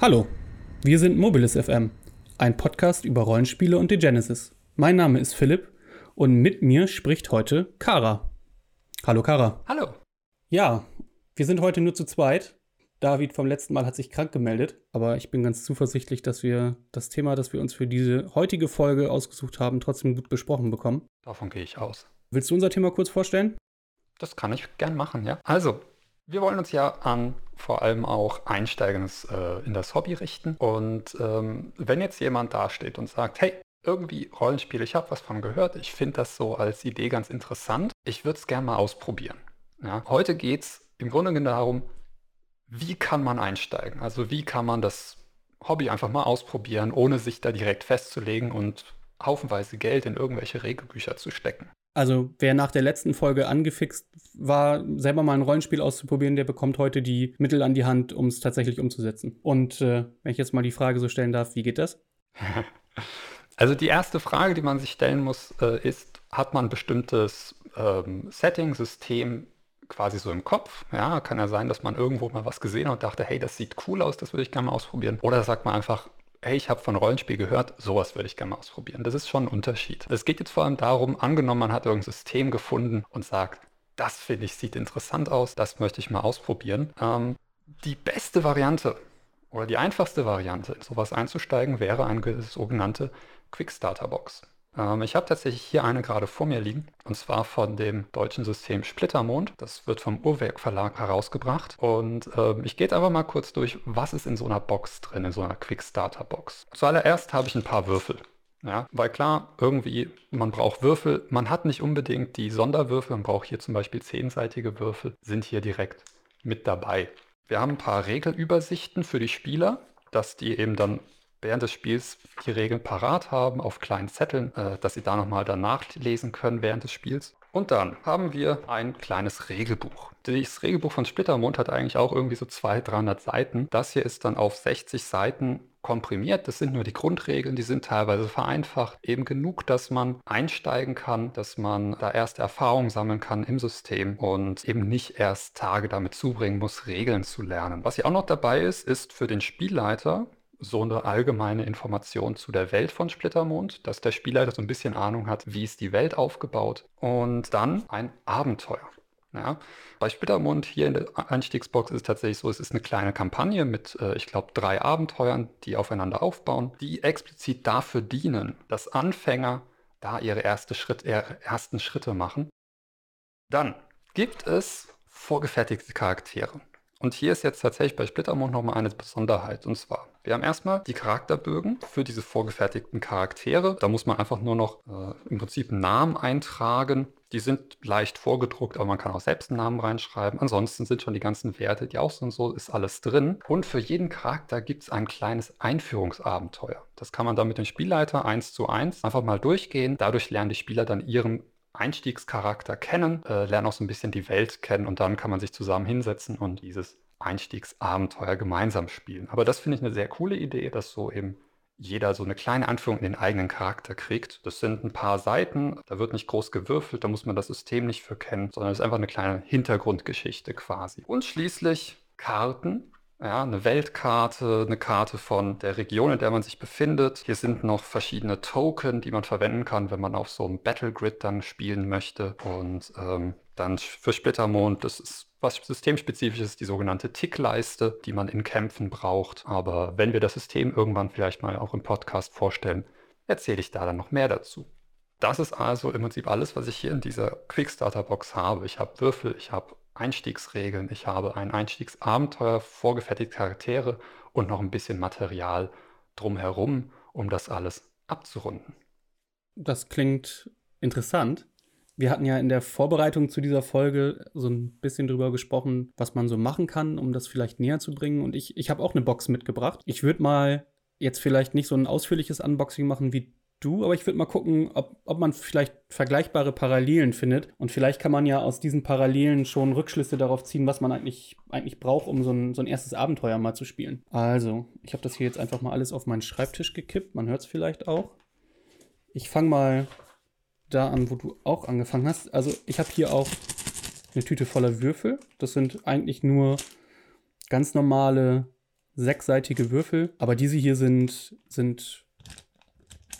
Hallo, wir sind Mobilis FM, ein Podcast über Rollenspiele und die Genesis. Mein Name ist Philipp und mit mir spricht heute Kara. Hallo Kara. Hallo. Ja, wir sind heute nur zu zweit. David vom letzten Mal hat sich krank gemeldet, aber ich bin ganz zuversichtlich, dass wir das Thema, das wir uns für diese heutige Folge ausgesucht haben, trotzdem gut besprochen bekommen. Davon gehe ich aus. Willst du unser Thema kurz vorstellen? Das kann ich gern machen, ja. Also, wir wollen uns ja an vor allem auch Einsteiger äh, in das Hobby richten. Und ähm, wenn jetzt jemand dasteht und sagt, hey, irgendwie Rollenspiel, ich habe was von gehört, ich finde das so als Idee ganz interessant, ich würde es gerne mal ausprobieren. Ja, heute geht es im Grunde genommen darum, wie kann man einsteigen? Also wie kann man das Hobby einfach mal ausprobieren, ohne sich da direkt festzulegen und haufenweise Geld in irgendwelche Regelbücher zu stecken. Also wer nach der letzten Folge angefixt war, selber mal ein Rollenspiel auszuprobieren, der bekommt heute die Mittel an die Hand, um es tatsächlich umzusetzen. Und äh, wenn ich jetzt mal die Frage so stellen darf, wie geht das? Also die erste Frage, die man sich stellen muss, äh, ist, hat man ein bestimmtes ähm, Setting, System quasi so im Kopf? Ja, kann ja sein, dass man irgendwo mal was gesehen hat und dachte, hey, das sieht cool aus, das würde ich gerne mal ausprobieren. Oder sagt man einfach, hey, ich habe von Rollenspiel gehört, sowas würde ich gerne mal ausprobieren. Das ist schon ein Unterschied. Es geht jetzt vor allem darum, angenommen, man hat irgendein System gefunden und sagt, das finde ich, sieht interessant aus, das möchte ich mal ausprobieren. Ähm, die beste Variante oder die einfachste Variante, in sowas einzusteigen, wäre eine sogenannte Quick Starter Box. Ähm, ich habe tatsächlich hier eine gerade vor mir liegen, und zwar von dem deutschen System Splittermond. Das wird vom Uhrwerk Verlag herausgebracht. Und ähm, ich gehe jetzt einfach mal kurz durch, was ist in so einer Box drin, in so einer Quick Starter Box. Zuallererst habe ich ein paar Würfel. Ja, weil klar, irgendwie, man braucht Würfel. Man hat nicht unbedingt die Sonderwürfel. Man braucht hier zum Beispiel zehnseitige Würfel, sind hier direkt mit dabei. Wir haben ein paar Regelübersichten für die Spieler, dass die eben dann während des Spiels die Regeln parat haben auf kleinen Zetteln, äh, dass sie da nochmal danach lesen können während des Spiels. Und dann haben wir ein kleines Regelbuch. Das Regelbuch von Splittermond hat eigentlich auch irgendwie so 200, 300 Seiten. Das hier ist dann auf 60 Seiten komprimiert. Das sind nur die Grundregeln, die sind teilweise vereinfacht. Eben genug, dass man einsteigen kann, dass man da erste Erfahrungen sammeln kann im System und eben nicht erst Tage damit zubringen muss, Regeln zu lernen. Was hier auch noch dabei ist, ist für den Spielleiter so eine allgemeine Information zu der Welt von Splittermond, dass der Spielleiter so ein bisschen Ahnung hat, wie ist die Welt aufgebaut. Und dann ein Abenteuer. Ja, bei Splittermond hier in der Einstiegsbox ist es tatsächlich so, es ist eine kleine Kampagne mit, äh, ich glaube, drei Abenteuern, die aufeinander aufbauen, die explizit dafür dienen, dass Anfänger da ihre erste Schritt, ihre ersten Schritte machen. Dann gibt es vorgefertigte Charaktere. Und hier ist jetzt tatsächlich bei Splittermond nochmal eine Besonderheit. Und zwar, wir haben erstmal die Charakterbögen für diese vorgefertigten Charaktere. Da muss man einfach nur noch äh, im Prinzip einen Namen eintragen. Die sind leicht vorgedruckt, aber man kann auch selbst einen Namen reinschreiben. Ansonsten sind schon die ganzen Werte, die auch sind, so ist alles drin. Und für jeden Charakter gibt es ein kleines Einführungsabenteuer. Das kann man dann mit dem Spielleiter eins zu eins einfach mal durchgehen. Dadurch lernen die Spieler dann ihren Einstiegscharakter kennen, äh, lernen auch so ein bisschen die Welt kennen und dann kann man sich zusammen hinsetzen und dieses Einstiegsabenteuer gemeinsam spielen. Aber das finde ich eine sehr coole Idee, dass so eben jeder so eine kleine Anführung in den eigenen Charakter kriegt. Das sind ein paar Seiten, da wird nicht groß gewürfelt, da muss man das System nicht für kennen, sondern es ist einfach eine kleine Hintergrundgeschichte quasi. Und schließlich Karten, ja, eine Weltkarte, eine Karte von der Region, in der man sich befindet. Hier sind noch verschiedene Token, die man verwenden kann, wenn man auf so einem Battlegrid dann spielen möchte. Und ähm, dann für Splittermond, das ist was systemspezifisch ist, die sogenannte Tickleiste, die man in Kämpfen braucht. Aber wenn wir das System irgendwann vielleicht mal auch im Podcast vorstellen, erzähle ich da dann noch mehr dazu. Das ist also im Prinzip alles, was ich hier in dieser Quickstarter-Box habe. Ich habe Würfel, ich habe Einstiegsregeln, ich habe ein Einstiegsabenteuer, vorgefertigte Charaktere und noch ein bisschen Material drumherum, um das alles abzurunden. Das klingt interessant. Wir hatten ja in der Vorbereitung zu dieser Folge so ein bisschen drüber gesprochen, was man so machen kann, um das vielleicht näher zu bringen. Und ich, ich habe auch eine Box mitgebracht. Ich würde mal jetzt vielleicht nicht so ein ausführliches Unboxing machen wie du, aber ich würde mal gucken, ob, ob man vielleicht vergleichbare Parallelen findet. Und vielleicht kann man ja aus diesen Parallelen schon Rückschlüsse darauf ziehen, was man eigentlich, eigentlich braucht, um so ein, so ein erstes Abenteuer mal zu spielen. Also, ich habe das hier jetzt einfach mal alles auf meinen Schreibtisch gekippt. Man hört es vielleicht auch. Ich fange mal da an, wo du auch angefangen hast. Also, ich habe hier auch eine Tüte voller Würfel. Das sind eigentlich nur ganz normale sechsseitige Würfel, aber diese hier sind, sind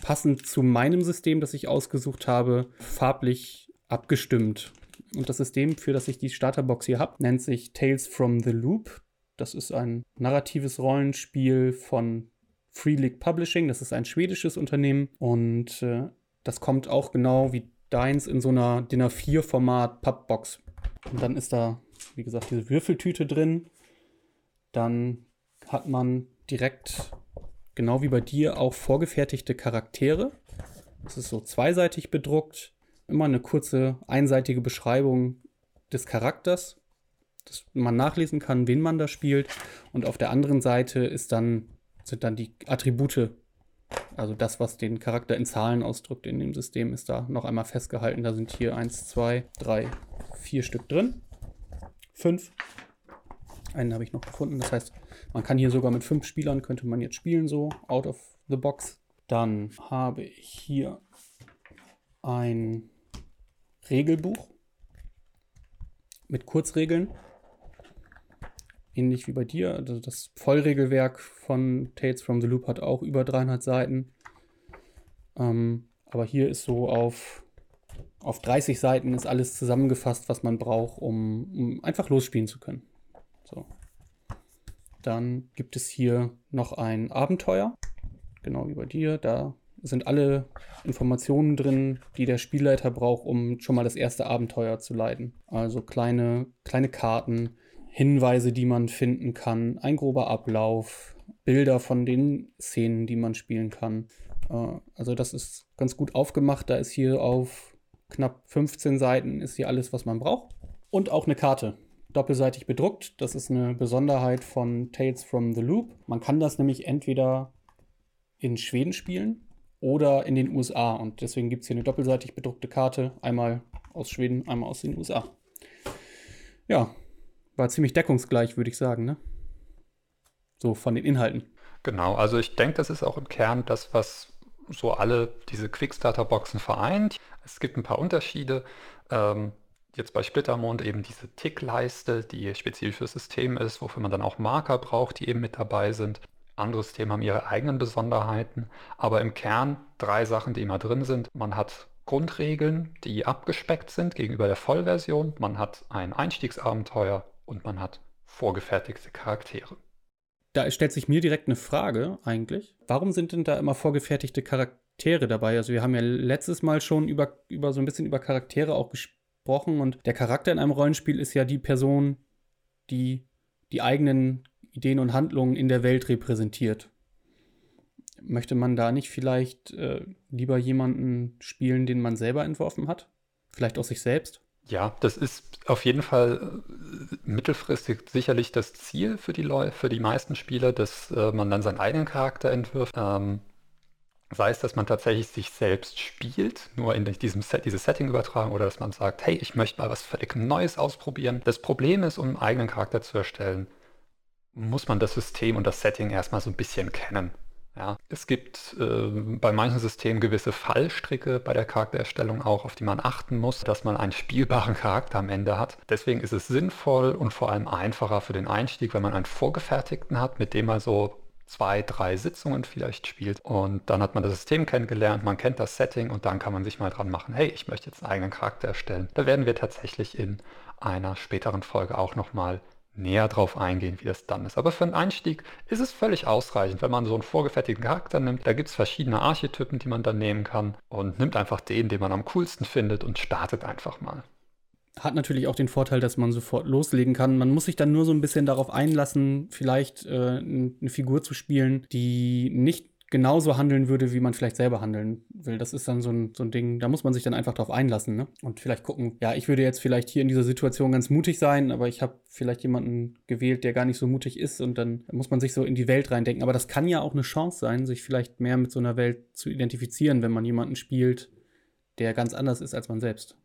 passend zu meinem System, das ich ausgesucht habe, farblich abgestimmt. Und das System, für das ich die Starterbox hier habe, nennt sich Tales from the Loop. Das ist ein narratives Rollenspiel von Free League Publishing. Das ist ein schwedisches Unternehmen und äh, das kommt auch genau wie deins in so einer DIN A4-Format Pappbox. Und dann ist da, wie gesagt, diese Würfeltüte drin. Dann hat man direkt genau wie bei dir auch vorgefertigte Charaktere. Das ist so zweiseitig bedruckt. Immer eine kurze, einseitige Beschreibung des Charakters, dass man nachlesen kann, wen man da spielt. Und auf der anderen Seite ist dann, sind dann die Attribute, also das, was den Charakter in Zahlen ausdrückt in dem System, ist da noch einmal festgehalten. Da sind hier 1, 2, 3, 4 Stück drin. Fünf. Einen habe ich noch gefunden. Das heißt, man kann hier sogar mit fünf Spielern, könnte man jetzt spielen, so out of the box. Dann habe ich hier ein Regelbuch mit Kurzregeln. Ähnlich wie bei dir. Also das Vollregelwerk von Tales from the Loop hat auch über 300 Seiten. Ähm, aber hier ist so auf, auf 30 Seiten ist alles zusammengefasst, was man braucht, um, um einfach losspielen zu können. So. Dann gibt es hier noch ein Abenteuer, genau wie bei dir. Da sind alle Informationen drin, die der Spielleiter braucht, um schon mal das erste Abenteuer zu leiten. Also kleine, kleine Karten, Hinweise, die man finden kann, ein grober Ablauf, Bilder von den Szenen, die man spielen kann. Äh, also das ist ganz gut aufgemacht. Da ist hier auf knapp 15 Seiten ist hier alles, was man braucht. Und auch eine Karte doppelseitig bedruckt. Das ist eine Besonderheit von Tales from the Loop. Man kann das nämlich entweder in Schweden spielen oder in den USA. Und deswegen gibt es hier eine doppelseitig bedruckte Karte. Einmal aus Schweden, einmal aus den USA. Ja, war ziemlich deckungsgleich, würde ich sagen, ne? So von den Inhalten. Genau, also ich denke, das ist auch im Kern das, was so alle diese Quickstarter-Boxen vereint. Es gibt ein paar Unterschiede. Ähm, jetzt bei Splittermond eben diese Tickleiste, die spezifisch fürs System ist, wofür man dann auch Marker braucht, die eben mit dabei sind. Andere Systeme haben ihre eigenen Besonderheiten, aber im Kern drei Sachen, die immer drin sind. Man hat Grundregeln, die abgespeckt sind gegenüber der Vollversion. Man hat ein Einstiegsabenteuer und man hat vorgefertigte Charaktere. Da stellt sich mir direkt eine Frage eigentlich. Warum sind denn da immer vorgefertigte Charaktere dabei? Also wir haben ja letztes Mal schon über, über so ein bisschen über Charaktere auch gesprochen gesprochen und der Charakter in einem Rollenspiel ist ja die Person, die die eigenen Ideen und Handlungen in der Welt repräsentiert. Möchte man da nicht vielleicht äh, lieber jemanden spielen, den man selber entworfen hat? Vielleicht auch sich selbst? Ja, das ist auf jeden Fall äh, mittelfristig sicherlich das Ziel für die Leute, für die meisten Spieler, dass äh, man dann seinen eigenen Charakter entwirft. Ähm, Sei es, dass man tatsächlich sich selbst spielt, nur in diesem Set, dieses Setting übertragen, oder dass man sagt, hey, ich möchte mal was völlig Neues ausprobieren. Das Problem ist, um einen eigenen Charakter zu erstellen, muss man das System und das Setting erstmal so ein bisschen kennen. Ja, es gibt äh, bei manchen Systemen gewisse Fallstricke bei der Charaktererstellung auch, auf die man achten muss, dass man einen spielbaren Charakter am Ende hat. Deswegen ist es sinnvoll und vor allem einfacher für den Einstieg, wenn man einen vorgefertigten hat, mit dem man so zwei, drei Sitzungen vielleicht spielt. Und dann hat man das System kennengelernt, man kennt das Setting und dann kann man sich mal dran machen, hey, ich möchte jetzt einen eigenen Charakter erstellen. Da werden wir tatsächlich in einer späteren Folge auch nochmal näher drauf eingehen, wie das dann ist. Aber für einen Einstieg ist es völlig ausreichend, wenn man so einen vorgefertigten Charakter nimmt. Da gibt es verschiedene Archetypen, die man dann nehmen kann und nimmt einfach den, den man am coolsten findet und startet einfach mal hat natürlich auch den Vorteil, dass man sofort loslegen kann. Man muss sich dann nur so ein bisschen darauf einlassen, vielleicht äh, eine Figur zu spielen, die nicht genauso handeln würde, wie man vielleicht selber handeln will. Das ist dann so ein, so ein Ding, da muss man sich dann einfach drauf einlassen ne? und vielleicht gucken, ja, ich würde jetzt vielleicht hier in dieser Situation ganz mutig sein, aber ich habe vielleicht jemanden gewählt, der gar nicht so mutig ist und dann muss man sich so in die Welt reindenken. Aber das kann ja auch eine Chance sein, sich vielleicht mehr mit so einer Welt zu identifizieren, wenn man jemanden spielt, der ganz anders ist als man selbst.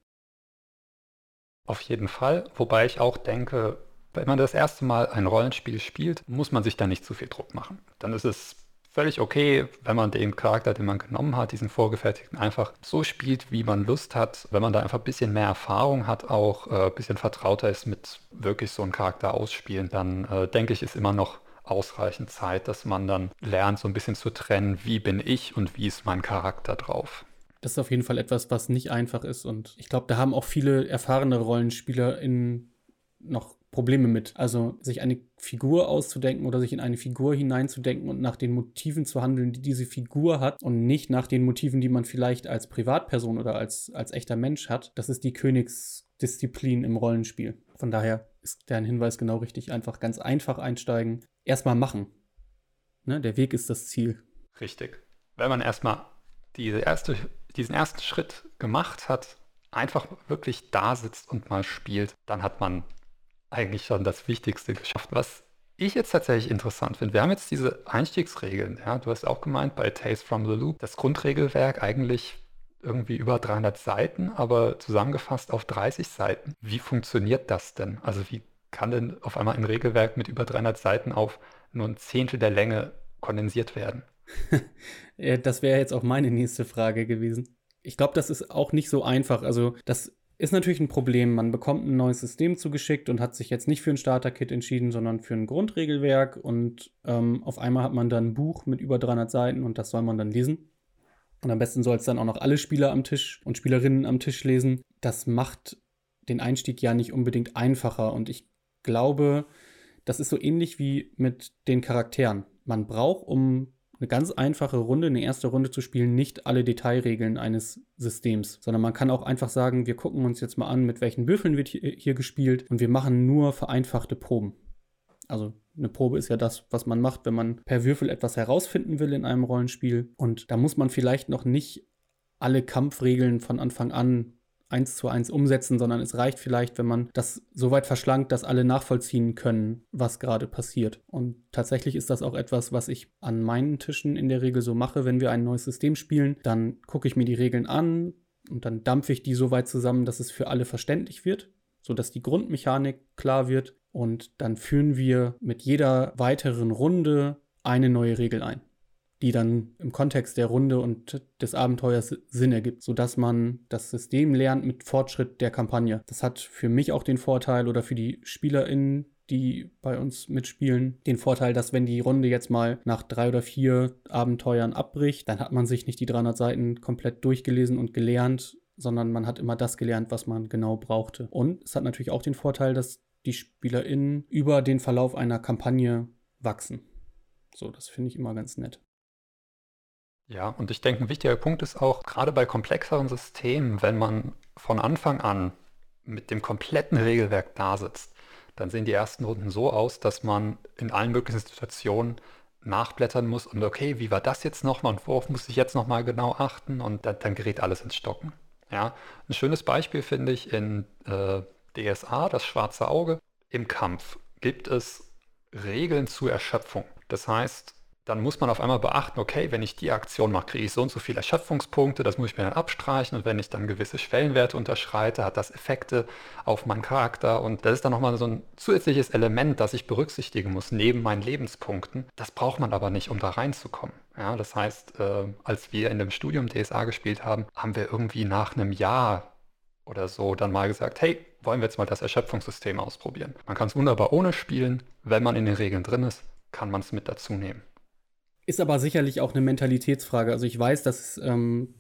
Auf jeden Fall, wobei ich auch denke, wenn man das erste Mal ein Rollenspiel spielt, muss man sich da nicht zu viel Druck machen. Dann ist es völlig okay, wenn man den Charakter, den man genommen hat, diesen vorgefertigten, einfach so spielt, wie man Lust hat. Wenn man da einfach ein bisschen mehr Erfahrung hat, auch äh, ein bisschen vertrauter ist mit wirklich so einem Charakter ausspielen, dann äh, denke ich, ist immer noch ausreichend Zeit, dass man dann lernt, so ein bisschen zu trennen, wie bin ich und wie ist mein Charakter drauf. Das ist auf jeden Fall etwas, was nicht einfach ist. Und ich glaube, da haben auch viele erfahrene Rollenspieler in noch Probleme mit. Also sich eine Figur auszudenken oder sich in eine Figur hineinzudenken und nach den Motiven zu handeln, die diese Figur hat und nicht nach den Motiven, die man vielleicht als Privatperson oder als, als echter Mensch hat. Das ist die Königsdisziplin im Rollenspiel. Von daher ist dein Hinweis genau richtig. Einfach ganz einfach einsteigen. Erstmal machen. Ne? Der Weg ist das Ziel. Richtig. Wenn man erstmal diese erste, diesen ersten Schritt gemacht hat, einfach wirklich da sitzt und mal spielt, dann hat man eigentlich schon das Wichtigste geschafft. Was ich jetzt tatsächlich interessant finde, wir haben jetzt diese Einstiegsregeln. Ja, du hast auch gemeint bei Tales from the Loop, das Grundregelwerk eigentlich irgendwie über 300 Seiten, aber zusammengefasst auf 30 Seiten. Wie funktioniert das denn? Also wie kann denn auf einmal ein Regelwerk mit über 300 Seiten auf nur ein Zehntel der Länge kondensiert werden? Das wäre jetzt auch meine nächste Frage gewesen. Ich glaube, das ist auch nicht so einfach. Also das ist natürlich ein Problem. Man bekommt ein neues System zugeschickt und hat sich jetzt nicht für ein Starter-Kit entschieden, sondern für ein Grundregelwerk. Und ähm, auf einmal hat man dann ein Buch mit über 300 Seiten und das soll man dann lesen. Und am besten soll es dann auch noch alle Spieler am Tisch und Spielerinnen am Tisch lesen. Das macht den Einstieg ja nicht unbedingt einfacher. Und ich glaube, das ist so ähnlich wie mit den Charakteren. Man braucht, um eine ganz einfache Runde, eine erste Runde zu spielen, nicht alle Detailregeln eines Systems, sondern man kann auch einfach sagen, wir gucken uns jetzt mal an, mit welchen Würfeln wird hier, gespielt und wir machen nur vereinfachte Proben. Also eine Probe ist ja das, was man macht, wenn man per Würfel etwas herausfinden will in einem Rollenspiel. Und da muss man vielleicht noch nicht alle Kampfregeln von Anfang an eins zu eins umsetzen, sondern es reicht vielleicht, wenn man das so weit verschlankt, dass alle nachvollziehen können, was gerade passiert. Und tatsächlich ist das auch etwas, was ich an meinen Tischen in der Regel so mache, wenn wir ein neues System spielen. Dann gucke ich mir die Regeln an und dann dampfe ich die so weit zusammen, dass es für alle verständlich wird, sodass die Grundmechanik klar wird. Und dann führen wir mit jeder weiteren Runde eine neue Regel ein die dann im Kontext der Runde und des Abenteuers Sinn ergibt, sodass man das System lernt mit Fortschritt der Kampagne. Das hat für mich auch den Vorteil oder für die SpielerInnen, die bei uns mitspielen, den Vorteil, dass wenn die Runde jetzt mal nach drei oder vier Abenteuern abbricht, dann hat man sich nicht die 300 Seiten komplett durchgelesen und gelernt, sondern man hat immer das gelernt, was man genau brauchte. Und es hat natürlich auch den Vorteil, dass die SpielerInnen über den Verlauf einer Kampagne wachsen. So, das finde ich immer ganz nett. Ja, und ich denke, ein wichtiger Punkt ist auch, gerade bei komplexeren Systemen, wenn man von Anfang an mit dem kompletten Regelwerk da sitzt, dann sehen die ersten Runden so aus, dass man in allen möglichen Situationen nachblättern muss und okay, wie war das jetzt nochmal und worauf muss ich jetzt nochmal genau achten und dann, dann, gerät alles ins Stocken. Ja, ein schönes Beispiel finde ich in äh, DSA, das schwarze Auge. Im Kampf gibt es Regeln zur Erschöpfung. Das heißt, dann muss man auf einmal beachten, okay, wenn ich die Aktion mache, kriege ich so und so viele Erschöpfungspunkte, das muss ich mir dann abstreichen und wenn ich dann gewisse Schwellenwerte unterschreite, hat das Effekte auf meinen Charakter und das ist dann nochmal so ein zusätzliches Element, das ich berücksichtigen muss, neben meinen Lebenspunkten. Das braucht man aber nicht, um da reinzukommen. Ja, das heißt, äh, als wir in dem Studium DSA gespielt haben, haben wir irgendwie nach einem Jahr oder so dann mal gesagt, hey, wollen wir jetzt mal das Erschöpfungssystem ausprobieren. Man kann es wunderbar ohne spielen, wenn man in den Regeln drin ist, kann man es mit dazu nehmen. Ist aber sicherlich auch eine Mentalitätsfrage. Also ich weiß, dass ähm,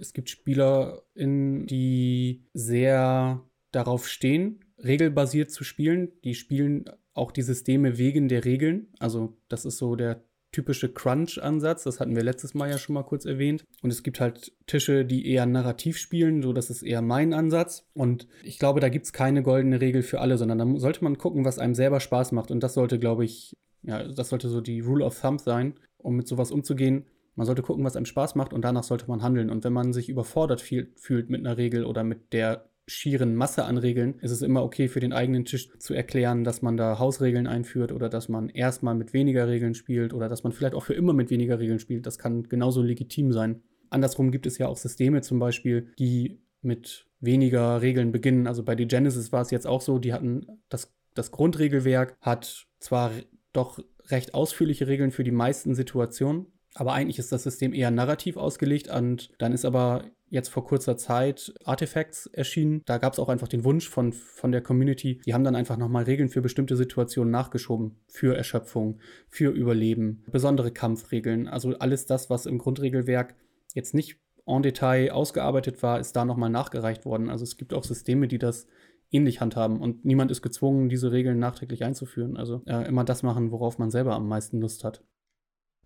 es gibt SpielerInnen, die sehr darauf stehen, regelbasiert zu spielen. Die spielen auch die Systeme wegen der Regeln. Also das ist so der typische Crunch-Ansatz. Das hatten wir letztes Mal ja schon mal kurz erwähnt. Und es gibt halt Tische, die eher narrativ spielen. So, das ist eher mein Ansatz. Und ich glaube, da gibt es keine goldene Regel für alle, sondern da sollte man gucken, was einem selber Spaß macht. Und das sollte, glaube ich, ja, das sollte so die Rule of Thumb sein um mit sowas umzugehen. Man sollte gucken, was einem Spaß macht und danach sollte man handeln. Und wenn man sich überfordert fühlt mit einer Regel oder mit der schieren Masse an Regeln, ist es immer okay für den eigenen Tisch zu erklären, dass man da Hausregeln einführt oder dass man erstmal mit weniger Regeln spielt oder dass man vielleicht auch für immer mit weniger Regeln spielt. Das kann genauso legitim sein. Andersrum gibt es ja auch Systeme zum Beispiel, die mit weniger Regeln beginnen. Also bei The Genesis war es jetzt auch so, die hatten das, das Grundregelwerk, hat zwar doch recht ausführliche Regeln für die meisten Situationen, aber eigentlich ist das System eher narrativ ausgelegt und dann ist aber jetzt vor kurzer Zeit Artifacts erschienen. Da gab es auch einfach den Wunsch von, von der Community. Die haben dann einfach nochmal Regeln für bestimmte Situationen nachgeschoben. Für Erschöpfung, für Überleben, besondere Kampfregeln. Also alles das, was im Grundregelwerk jetzt nicht en Detail ausgearbeitet war, ist da nochmal nachgereicht worden. Also es gibt auch Systeme, die das ähnlich handhaben und niemand ist gezwungen, diese Regeln nachträglich einzuführen. Also äh, immer das machen, worauf man selber am meisten Lust hat.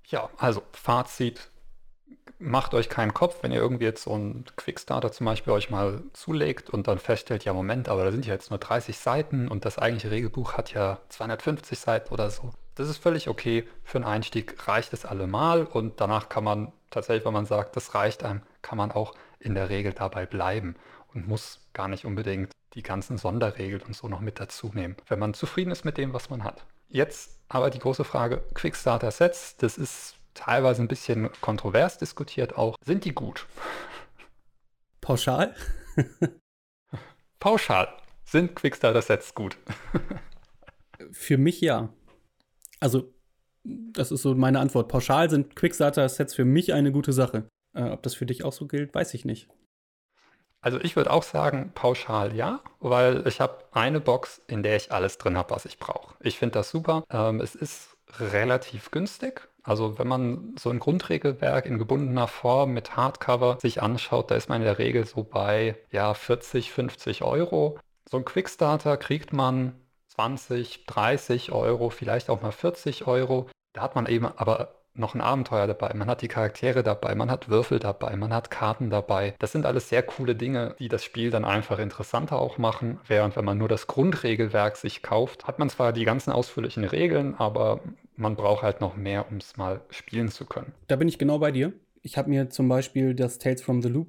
Ja, also Fazit, macht euch keinen Kopf, wenn ihr irgendwie jetzt so einen Quickstarter zum Beispiel euch mal zulegt und dann feststellt, ja Moment, aber da sind ja jetzt nur 30 Seiten und das eigentliche Regelbuch hat ja 250 Seiten oder so. Das ist völlig okay. Für einen Einstieg reicht es allemal und danach kann man tatsächlich, wenn man sagt, das reicht einem, kann man auch in der Regel dabei bleiben und muss gar nicht unbedingt die ganzen Sonderregeln und so noch mit dazu nehmen, wenn man zufrieden ist mit dem, was man hat. Jetzt aber die große Frage, Quickstarter Sets, das ist teilweise ein bisschen kontrovers diskutiert auch. Sind die gut? Pauschal? Pauschal. Sind Quickstarter-Sets gut? Für mich ja. Also, das ist so meine Antwort. Pauschal sind Quickstarter-Sets für mich eine gute Sache. Äh, ob das für dich auch so gilt, weiß ich nicht. Also ich würde auch sagen, pauschal ja, weil ich habe eine Box, in der ich alles drin habe, was ich brauche. Ich finde das super. Ähm, es ist relativ günstig. Also wenn man so ein Grundregelwerk in gebundener Form mit Hardcover sich anschaut, da ist man in der Regel so bei ja, 40, 50 Euro. So ein Quickstarter kriegt man 20, 30 Euro, vielleicht auch mal 40 Euro. Da hat man eben aber noch ein Abenteuer dabei, man hat die Charaktere dabei, man hat Würfel dabei, man hat Karten dabei. Das sind alles sehr coole Dinge, die das Spiel dann einfach interessanter auch machen. Während wenn man nur das Grundregelwerk sich kauft, hat man zwar die ganzen ausführlichen Regeln, aber man braucht halt noch mehr, um es mal spielen zu können. Da bin ich genau bei dir. Ich habe mir zum Beispiel das Tales from the Loop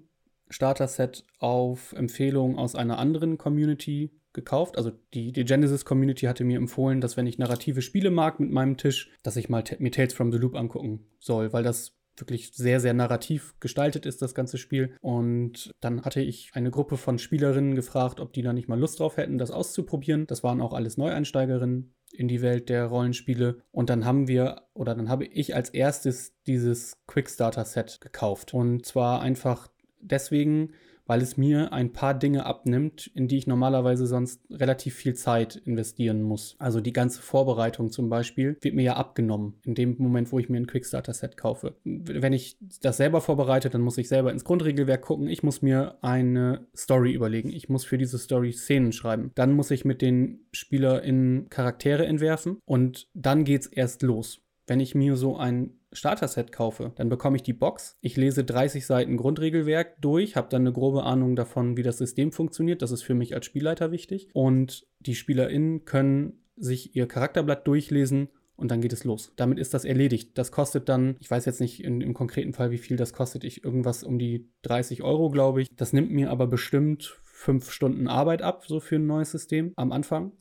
Starter Set auf Empfehlung aus einer anderen Community gekauft. Also die, die Genesis-Community hatte mir empfohlen, dass wenn ich narrative Spiele mag mit meinem Tisch, dass ich mal mir Tales from the Loop angucken soll, weil das wirklich sehr, sehr narrativ gestaltet ist, das ganze Spiel. Und dann hatte ich eine Gruppe von Spielerinnen gefragt, ob die da nicht mal Lust drauf hätten, das auszuprobieren. Das waren auch alles Neueinsteigerinnen in die Welt der Rollenspiele. Und dann haben wir, oder dann habe ich als erstes dieses Quickstarter-Set gekauft. Und zwar einfach deswegen, weil es mir ein paar Dinge abnimmt, in die ich normalerweise sonst relativ viel Zeit investieren muss. Also die ganze Vorbereitung zum Beispiel wird mir ja abgenommen in dem Moment, wo ich mir ein Quickstarter-Set kaufe. Wenn ich das selber vorbereite, dann muss ich selber ins Grundregelwerk gucken. Ich muss mir eine Story überlegen. Ich muss für diese Story Szenen schreiben. Dann muss ich mit den SpielerInnen Charaktere entwerfen und dann geht's erst los. Wenn ich mir so ein Starter-Set kaufe, dann bekomme ich die Box. Ich lese 30 Seiten Grundregelwerk durch, habe dann eine grobe Ahnung davon, wie das System funktioniert. Das ist für mich als Spielleiter wichtig. Und die SpielerInnen können sich ihr Charakterblatt durchlesen und dann geht es los. Damit ist das erledigt. Das kostet dann, ich weiß jetzt nicht in, im konkreten Fall, wie viel das kostet. Ich irgendwas um die 30 Euro, glaube ich. Das nimmt mir aber bestimmt fünf Stunden Arbeit ab, so für ein neues System am Anfang.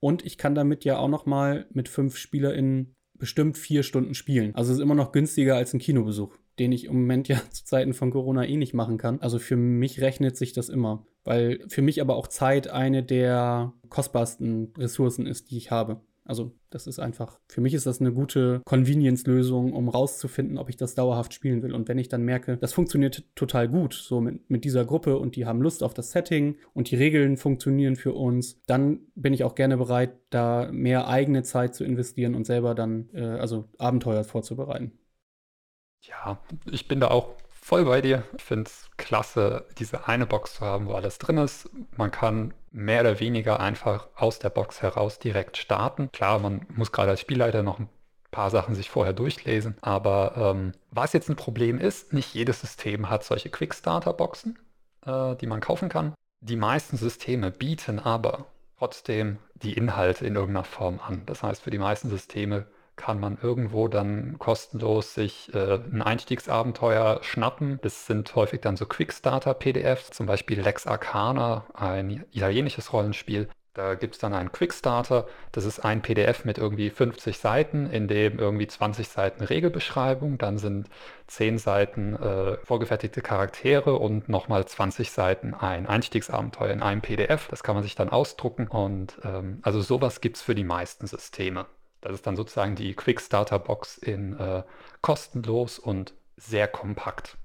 Und ich kann damit ja auch noch mal mit fünf SpielerInnen bestimmt vier Stunden spielen. Also es ist immer noch günstiger als ein Kinobesuch, den ich im Moment ja zu Zeiten von Corona eh nicht machen kann. Also für mich rechnet sich das immer, weil für mich aber auch Zeit eine der kostbarsten Ressourcen ist, die ich habe. Also das ist einfach, für mich ist das eine gute Convenience-Lösung, um rauszufinden, ob ich das dauerhaft spielen will. Und wenn ich dann merke, das funktioniert total gut, so mit, mit dieser Gruppe und die haben Lust auf das Setting und die Regeln funktionieren für uns, dann bin ich auch gerne bereit, da mehr eigene Zeit zu investieren und selber dann, äh, also Abenteuer vorzubereiten. Ja, ich bin da auch voll bei dir. Ich finde es klasse, diese eine Box zu haben, wo alles drin ist. Man kann mehr oder weniger einfach aus der Box heraus direkt starten. Klar, man muss gerade als Spielleiter noch ein paar Sachen sich vorher durchlesen. Aber ähm, was jetzt ein Problem ist, nicht jedes System hat solche Quickstarter-Boxen, äh, die man kaufen kann. Die meisten Systeme bieten aber trotzdem die Inhalte in irgendeiner Form an. Das heißt, für die meisten Systeme kann man irgendwo dann kostenlos sich äh, ein Einstiegsabenteuer schnappen. Das sind häufig dann so Quickstarter-PDFs, zum Beispiel Lex Arcana, ein italienisches Rollenspiel. Da gibt es dann einen Quickstarter. Das ist ein PDF mit irgendwie 50 Seiten, in dem irgendwie 20 Seiten Regelbeschreibung, dann sind 10 Seiten äh, vorgefertigte Charaktere und nochmal 20 Seiten ein Einstiegsabenteuer in einem PDF. Das kann man sich dann ausdrucken. Und ähm, also sowas gibt es für die meisten Systeme. Das ist dann sozusagen die Quickstarter-Box in äh, kostenlos und sehr kompakt.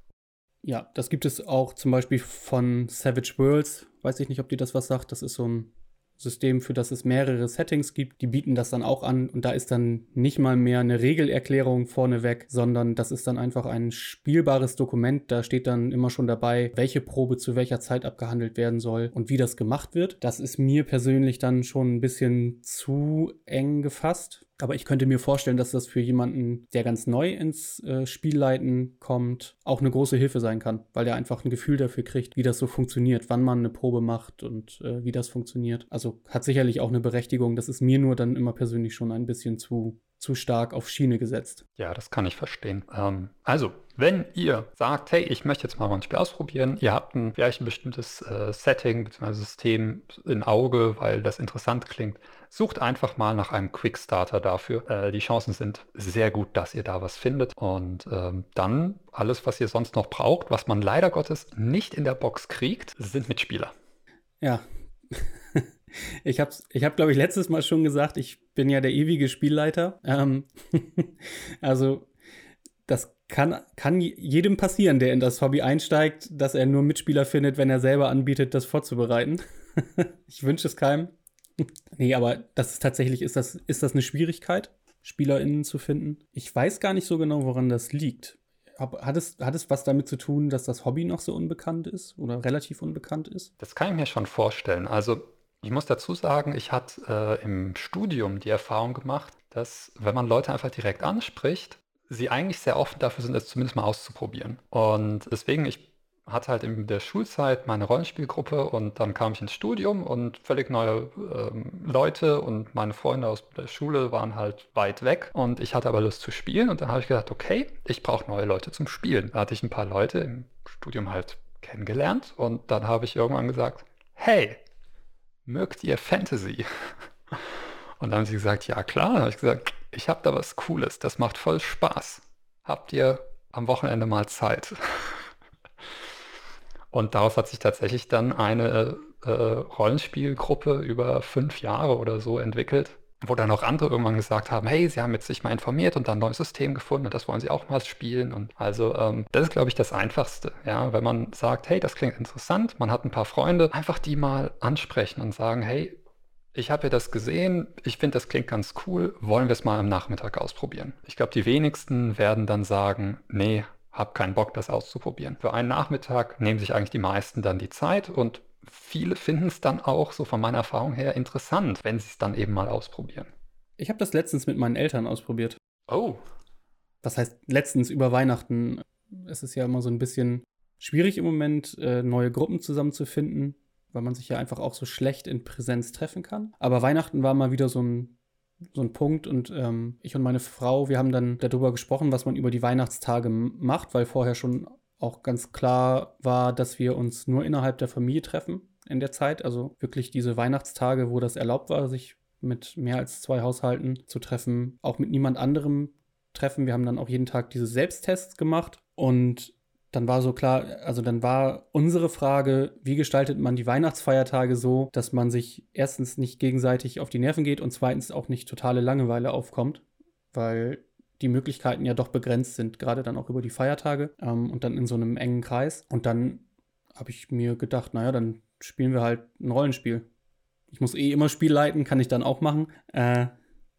Ja, das gibt es auch zum Beispiel von Savage Worlds. Weiß ich nicht, ob dir das was sagt. Das ist so ein System, für das es mehrere Settings gibt. Die bieten das dann auch an und da ist dann nicht mal mehr eine Regelerklärung vorneweg, sondern das ist dann einfach ein spielbares Dokument. Da steht dann immer schon dabei, welche Probe zu welcher Zeit abgehandelt werden soll und wie das gemacht wird. Das ist mir persönlich dann schon ein bisschen zu eng gefasst. Aber ich könnte mir vorstellen, dass das für jemanden, der ganz neu ins äh, Spielleiten kommt, auch eine große Hilfe sein kann, weil er einfach ein Gefühl dafür kriegt, wie das so funktioniert, wann man eine Probe macht und äh, wie das funktioniert. Also hat sicherlich auch eine Berechtigung. Das ist mir nur dann immer persönlich schon ein bisschen zu zu stark auf Schiene gesetzt. Ja, das kann ich verstehen. Ähm, also, wenn ihr sagt, hey, ich möchte jetzt mal ein Spiel ausprobieren, ihr habt ein, vielleicht ein bestimmtes äh, Setting bzw. System im Auge, weil das interessant klingt, sucht einfach mal nach einem Quickstarter dafür. Äh, die Chancen sind sehr gut, dass ihr da was findet. Und ähm, dann alles, was ihr sonst noch braucht, was man leider Gottes nicht in der Box kriegt, sind Mitspieler. Ja. Ich habe, ich hab, glaube ich, letztes Mal schon gesagt, ich bin ja der ewige Spielleiter. Ähm, also das kann, kann jedem passieren, der in das Hobby einsteigt, dass er nur Mitspieler findet, wenn er selber anbietet, das vorzubereiten. ich wünsche es keinem. nee, aber das ist tatsächlich, ist das, ist das eine Schwierigkeit, SpielerInnen zu finden? Ich weiß gar nicht so genau, woran das liegt. Hat es, hat es was damit zu tun, dass das Hobby noch so unbekannt ist oder relativ unbekannt ist? Das kann ich mir schon vorstellen. Also ich muss dazu sagen, ich hatte äh, im Studium die Erfahrung gemacht, dass wenn man Leute einfach direkt anspricht, sie eigentlich sehr offen dafür sind, es zumindest mal auszuprobieren. Und deswegen, ich hatte halt in der Schulzeit meine Rollenspielgruppe und dann kam ich ins Studium und völlig neue ähm, Leute und meine Freunde aus der Schule waren halt weit weg und ich hatte aber Lust zu spielen und dann habe ich gedacht, okay, ich brauche neue Leute zum Spielen. Da hatte ich ein paar Leute im Studium halt kennengelernt und dann habe ich irgendwann gesagt, hey, mögt ihr Fantasy? Und dann haben sie gesagt, ja klar. Dann habe ich gesagt, ich habe da was Cooles, das macht voll Spaß. Habt ihr am Wochenende mal Zeit? Und daraus hat sich tatsächlich dann eine äh, Rollenspielgruppe über fünf Jahre oder so entwickelt, wo dann auch andere irgendwann gesagt haben, hey, sie haben jetzt sich mal informiert und dann ein neues System gefunden und das wollen sie auch mal spielen. Und also ähm, das ist, glaube ich, das Einfachste, ja, wenn man sagt, hey, das klingt interessant, man hat ein paar Freunde, einfach die mal ansprechen und sagen, hey, ich habe ja das gesehen, ich finde, das klingt ganz cool, wollen wir es mal am Nachmittag ausprobieren. Ich glaube, die wenigsten werden dann sagen, nee, hab keinen Bock, das auszuprobieren. Für einen Nachmittag nehmen sich eigentlich die meisten dann die Zeit und viele finden es dann auch, so von meiner Erfahrung her, interessant, wenn sie es dann eben mal ausprobieren. Ich habe das letztens mit meinen Eltern ausprobiert. Oh. Das heißt, letztens über Weihnachten. Es ist ja immer so ein bisschen schwierig im Moment, äh, neue Gruppen zusammenzufinden, weil man sich ja einfach auch so schlecht in Präsenz treffen kann. Aber Weihnachten war mal wieder so ein, so ein Punkt und ähm, ich und meine Frau, wir haben dann darüber gesprochen, was man über die Weihnachtstage macht, weil vorher schon auch ganz klar war, dass wir uns nur innerhalb der Familie treffen in der Zeit. Also wirklich diese Weihnachtstage, wo das erlaubt war, sich mit mehr als zwei Haushalten zu treffen, auch mit niemand anderem treffen. Wir haben dann auch jeden Tag diese Selbsttests gemacht und dann war so klar, also dann war unsere Frage, wie gestaltet man die Weihnachtsfeiertage so, dass man sich erstens nicht gegenseitig auf die Nerven geht und zweitens auch nicht totale Langeweile aufkommt, weil die Möglichkeiten ja doch begrenzt sind, gerade dann auch über die Feiertage ähm, und dann in so einem engen Kreis. Und dann habe ich mir gedacht, naja, dann spielen wir halt ein Rollenspiel. Ich muss eh immer Spiel leiten, kann ich dann auch machen. Äh,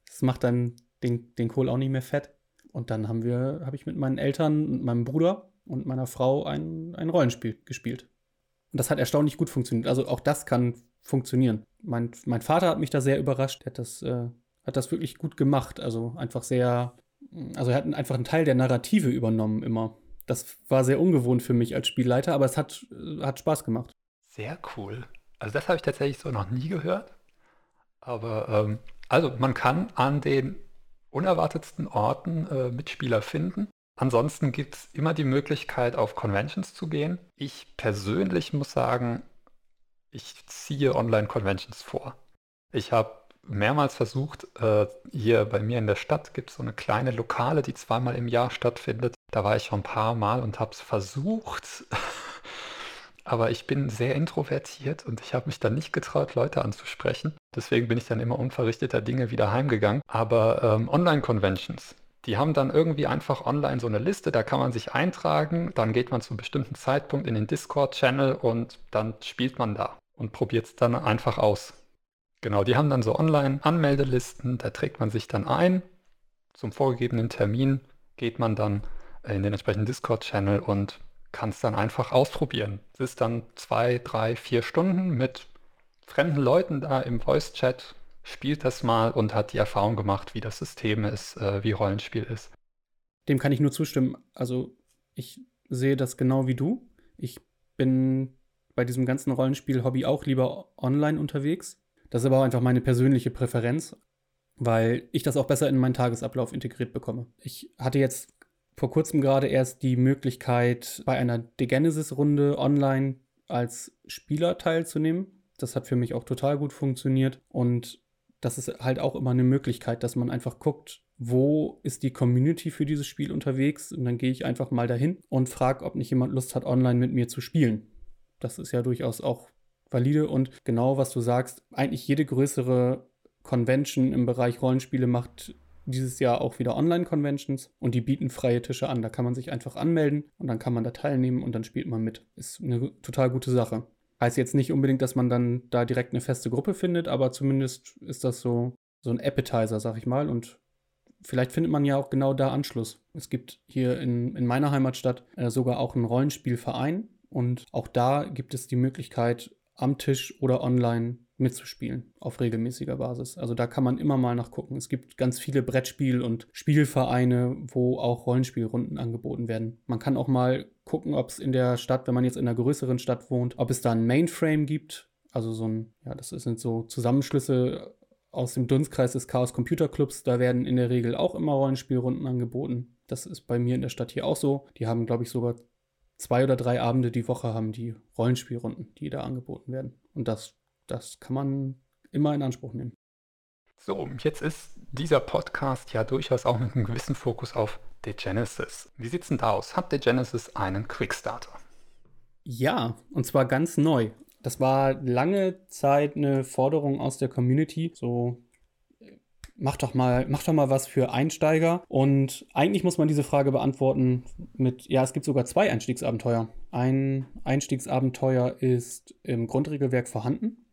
das macht dann den, den Kohl auch nicht mehr fett. Und dann haben wir, habe ich mit meinen Eltern und meinem Bruder und meiner Frau ein, ein Rollenspiel gespielt. Und das hat erstaunlich gut funktioniert. Also auch das kann funktionieren. Mein, mein Vater hat mich da sehr überrascht. Er hat das, äh, hat das wirklich gut gemacht. Also einfach sehr also er hat einfach einen Teil der Narrative übernommen immer. Das war sehr ungewohnt für mich als Spielleiter, aber es hat, äh, hat Spaß gemacht. Sehr cool. Also das habe ich tatsächlich so noch nie gehört. Aber ähm, also man kann an den unerwartetsten Orten äh, Mitspieler finden. Ansonsten gibt es immer die Möglichkeit, auf Conventions zu gehen. Ich persönlich muss sagen, ich ziehe Online-Conventions vor. Ich habe mehrmals versucht, äh, hier bei mir in der Stadt gibt es so eine kleine Lokale, die zweimal im Jahr stattfindet. Da war ich schon ein paar Mal und habe es versucht. Aber ich bin sehr introvertiert und ich habe mich dann nicht getraut, Leute anzusprechen. Deswegen bin ich dann immer unverrichteter Dinge wieder heimgegangen. Aber ähm, Online-Conventions, die haben dann irgendwie einfach online so eine Liste, da kann man sich eintragen, dann geht man zu einem bestimmten Zeitpunkt in den Discord-Channel und dann spielt man da und probiert es dann einfach aus. Genau, die haben dann so Online-Anmeldelisten, da trägt man sich dann ein. Zum vorgegebenen Termin geht man dann in den entsprechenden Discord-Channel und kann es dann einfach ausprobieren. Es ist dann zwei, drei, vier Stunden mit fremden Leuten da im Voice-Chat, spielt das mal und hat die Erfahrung gemacht, wie das System ist, äh, wie Rollenspiel ist. Dem kann ich nur zustimmen. Also ich sehe das genau wie du. Ich bin bei diesem ganzen Rollenspiel-Hobby auch lieber online unterwegs. Das ist aber auch einfach meine persönliche Präferenz, weil ich das auch besser in meinen Tagesablauf integriert bekomme. Ich hatte jetzt vor kurzem gerade erst die Möglichkeit, bei einer Degenesis-Runde online als Spieler teilzunehmen. Das hat für mich auch total gut funktioniert. Und das ist halt auch immer eine Möglichkeit, dass man einfach guckt, wo ist die Community für dieses Spiel unterwegs. Und dann gehe ich einfach mal dahin und frage, ob nicht jemand Lust hat, online mit mir zu spielen. Das ist ja durchaus auch valide und genau, was du sagst, eigentlich jede größere Convention im Bereich Rollenspiele macht dieses Jahr auch wieder Online-Conventions und die bieten freie Tische an. Da kann man sich einfach anmelden und dann kann man da teilnehmen und dann spielt man mit. Ist eine total gute Sache. Heißt jetzt nicht unbedingt, dass man dann da direkt eine feste Gruppe findet, aber zumindest ist das so, so ein Appetizer, sag ich mal. Und vielleicht findet man ja auch genau da Anschluss. Es gibt hier in, in meiner Heimatstadt äh, sogar auch einen Rollenspielverein und auch da gibt es die Möglichkeit, am Tisch oder online mitzuspielen auf regelmäßiger Basis. Also da kann man immer mal nachgucken. Es gibt ganz viele Brettspiel- und Spielvereine, wo auch Rollenspielrunden angeboten werden. Man kann auch mal gucken, ob es in der Stadt, wenn man jetzt in einer größeren Stadt wohnt, ob es da ein Mainframe gibt. Also so ein, ja, das sind so Zusammenschlüsse aus dem Dunstkreis des Chaos Computer Clubs. Da werden in der Regel auch immer Rollenspielrunden angeboten. Das ist bei mir in der Stadt hier auch so. Die haben, glaube ich, sogar zwei oder drei Abende die Woche haben die Rollenspielrunden, die da angeboten werden. Und das das kann man immer in Anspruch nehmen. So, jetzt ist dieser Podcast ja durchaus auch mit einem gewissen Fokus auf Degenesis. Wie sieht es denn da aus? Hat Degenesis einen Quickstarter? Ja, und zwar ganz neu. Das war lange Zeit eine Forderung aus der Community, so mach doch mal, mach doch mal was für Einsteiger. Und eigentlich muss man diese Frage beantworten mit, ja, es gibt sogar zwei Einstiegsabenteuer. Ein Einstiegsabenteuer ist im Grundregelwerk vorhanden.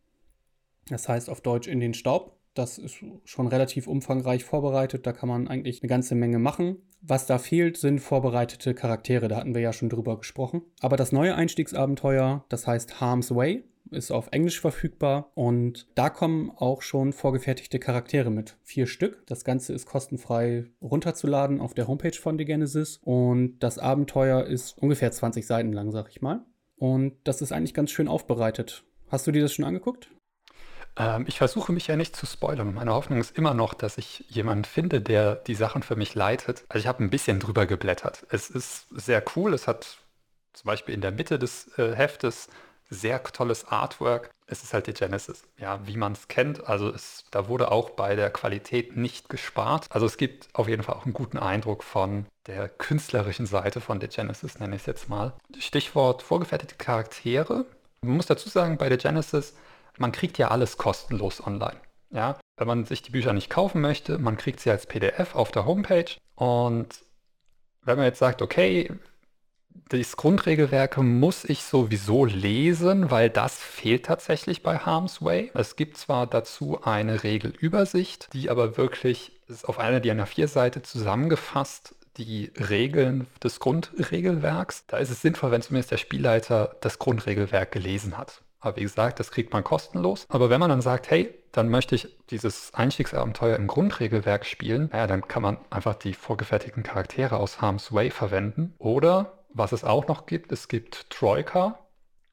Das heißt auf Deutsch in den Staub. Das ist schon relativ umfangreich vorbereitet. Da kann man eigentlich eine ganze Menge machen. Was da fehlt, sind vorbereitete Charaktere. Da hatten wir ja schon drüber gesprochen. Aber das neue Einstiegsabenteuer, das heißt Harm's Way, ist auf Englisch verfügbar und da kommen auch schon vorgefertigte Charaktere mit. Vier Stück. Das Ganze ist kostenfrei runterzuladen auf der Homepage von The Genesis und das Abenteuer ist ungefähr 20 Seiten lang, sag ich mal. Und das ist eigentlich ganz schön aufbereitet. Hast du dir das schon angeguckt? Ähm, ich versuche mich ja nicht zu spoilern. Meine Hoffnung ist immer noch, dass ich jemanden finde, der die Sachen für mich leitet. Also ich habe ein bisschen drüber geblättert. Es ist sehr cool. Es hat zum Beispiel in der Mitte des äh, Heftes sehr tolles Artwork. Es ist halt die Genesis, ja, wie man es kennt. Also es, da wurde auch bei der Qualität nicht gespart. Also es gibt auf jeden Fall auch einen guten Eindruck von der künstlerischen Seite von The Genesis, nenne ich es jetzt mal. Stichwort vorgefertigte Charaktere. Man muss dazu sagen, bei The Genesis man kriegt ja alles kostenlos online. Ja, wenn man sich die Bücher nicht kaufen möchte, man kriegt sie als PDF auf der Homepage und wenn man jetzt sagt, okay, das Grundregelwerk muss ich sowieso lesen, weil das fehlt tatsächlich bei Harm's Way. Es gibt zwar dazu eine Regelübersicht, die aber wirklich ist auf einer DIN A4-Seite zusammengefasst die Regeln des Grundregelwerks. Da ist es sinnvoll, wenn zumindest der Spielleiter das Grundregelwerk gelesen hat. Aber wie gesagt, das kriegt man kostenlos. Aber wenn man dann sagt, hey, dann möchte ich dieses Einstiegsabenteuer im Grundregelwerk spielen, naja, dann kann man einfach die vorgefertigten Charaktere aus Harm's Way verwenden. Oder, was es auch noch gibt, es gibt Troika.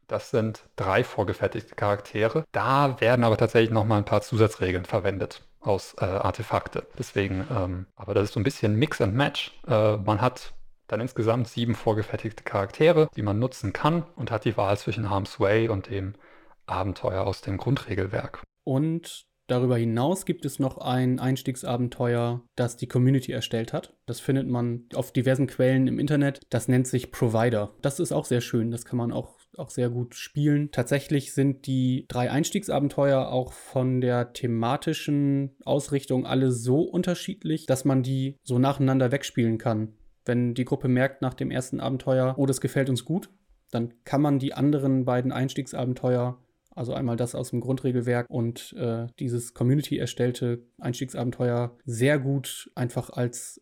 Das sind drei vorgefertigte Charaktere. Da werden aber tatsächlich nochmal ein paar Zusatzregeln verwendet. aus äh, Artefakte. Deswegen, ähm, aber das ist so ein bisschen Mix and Match. Äh, man hat dann insgesamt sieben vorgefertigte Charaktere, die man nutzen kann und hat die Wahl zwischen Harm's Way und dem Abenteuer aus dem Grundregelwerk. Und darüber hinaus gibt es noch ein Einstiegsabenteuer, das die Community erstellt hat. Das findet man auf diversen Quellen im Internet. Das nennt sich Provider. Das ist auch sehr schön. Das kann man auch auch sehr gut spielen. Tatsächlich sind die drei Einstiegsabenteuer auch von der thematischen Ausrichtung alle so unterschiedlich, dass man die so nacheinander wegspielen kann. Wenn die Gruppe merkt nach dem ersten Abenteuer, oh, das gefällt uns gut, dann kann man die anderen beiden Einstiegsabenteuer, also einmal das aus dem Grundregelwerk und äh, dieses Community erstellte Einstiegsabenteuer, sehr gut einfach als